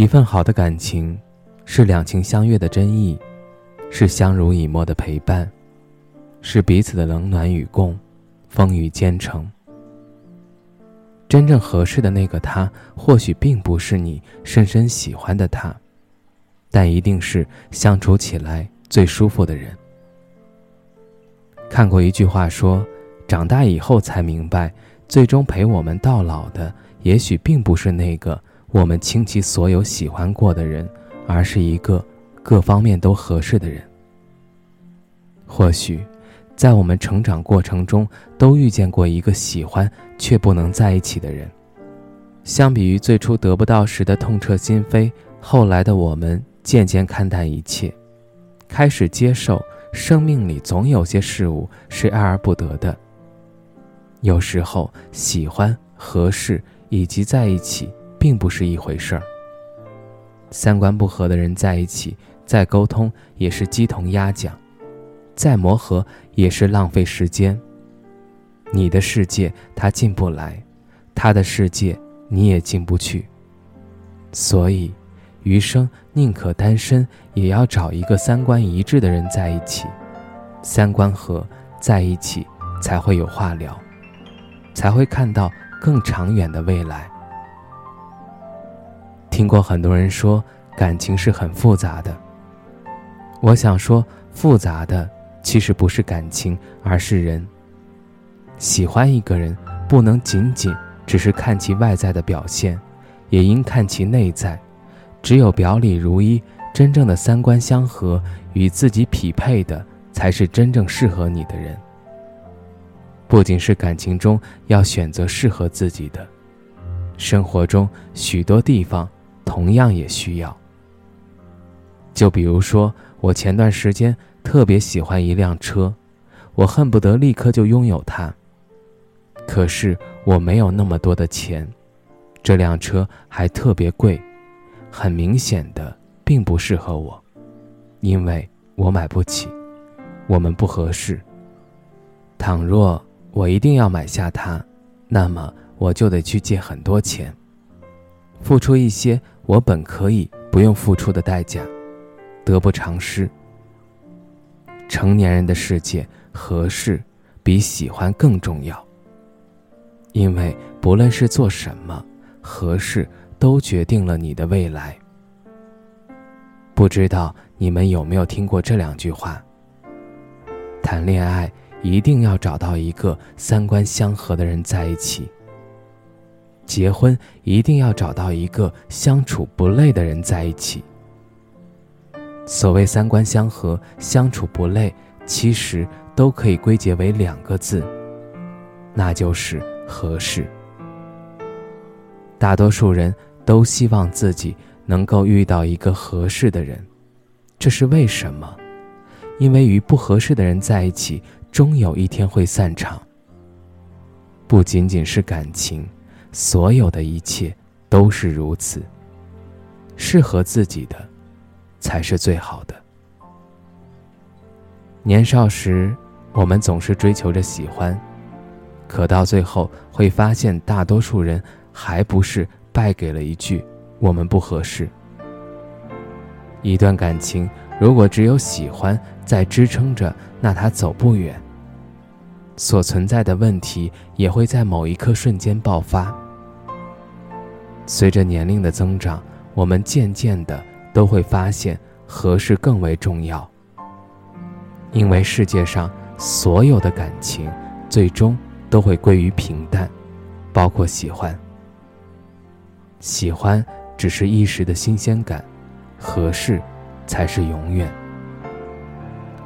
一份好的感情，是两情相悦的真意，是相濡以沫的陪伴，是彼此的冷暖与共，风雨兼程。真正合适的那个他，或许并不是你深深喜欢的他，但一定是相处起来最舒服的人。看过一句话说：“长大以后才明白，最终陪我们到老的，也许并不是那个。”我们倾其所有喜欢过的人，而是一个各方面都合适的人。或许，在我们成长过程中，都遇见过一个喜欢却不能在一起的人。相比于最初得不到时的痛彻心扉，后来的我们渐渐看淡一切，开始接受生命里总有些事物是爱而不得的。有时候，喜欢、合适以及在一起。并不是一回事儿。三观不合的人在一起，再沟通也是鸡同鸭讲，再磨合也是浪费时间。你的世界他进不来，他的世界你也进不去。所以，余生宁可单身，也要找一个三观一致的人在一起。三观合在一起，才会有话聊，才会看到更长远的未来。听过很多人说感情是很复杂的。我想说，复杂的其实不是感情，而是人。喜欢一个人，不能仅仅只是看其外在的表现，也应看其内在。只有表里如一，真正的三观相合，与自己匹配的，才是真正适合你的人。不仅是感情中要选择适合自己的，生活中许多地方。同样也需要。就比如说，我前段时间特别喜欢一辆车，我恨不得立刻就拥有它。可是我没有那么多的钱，这辆车还特别贵，很明显的并不适合我，因为我买不起，我们不合适。倘若我一定要买下它，那么我就得去借很多钱，付出一些。我本可以不用付出的代价，得不偿失。成年人的世界，合适比喜欢更重要。因为不论是做什么，合适都决定了你的未来。不知道你们有没有听过这两句话？谈恋爱一定要找到一个三观相合的人在一起。结婚一定要找到一个相处不累的人在一起。所谓三观相合、相处不累，其实都可以归结为两个字，那就是合适。大多数人都希望自己能够遇到一个合适的人，这是为什么？因为与不合适的人在一起，终有一天会散场。不仅仅是感情。所有的一切都是如此。适合自己的，才是最好的。年少时，我们总是追求着喜欢，可到最后会发现，大多数人还不是败给了一句“我们不合适”。一段感情如果只有喜欢在支撑着，那它走不远。所存在的问题也会在某一刻瞬间爆发。随着年龄的增长，我们渐渐的都会发现合适更为重要。因为世界上所有的感情，最终都会归于平淡，包括喜欢。喜欢只是一时的新鲜感，合适才是永远。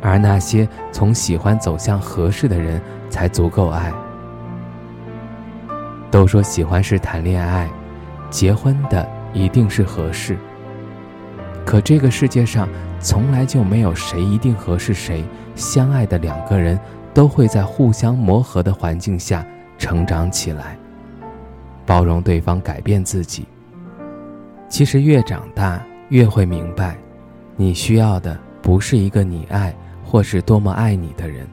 而那些从喜欢走向合适的人，才足够爱。都说喜欢是谈恋爱，结婚的一定是合适。可这个世界上从来就没有谁一定合适谁，相爱的两个人都会在互相磨合的环境下成长起来，包容对方改变自己。其实越长大越会明白，你需要的不是一个你爱或是多么爱你的人，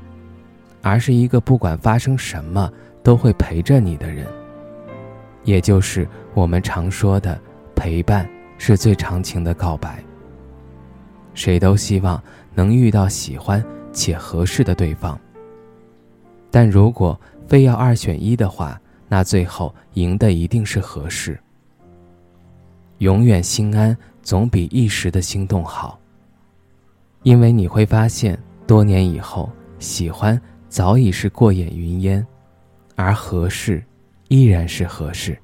而是一个不管发生什么都会陪着你的人。也就是我们常说的陪伴。是最长情的告白。谁都希望能遇到喜欢且合适的对方。但如果非要二选一的话，那最后赢的一定是合适。永远心安总比一时的心动好。因为你会发现，多年以后，喜欢早已是过眼云烟，而合适，依然是合适。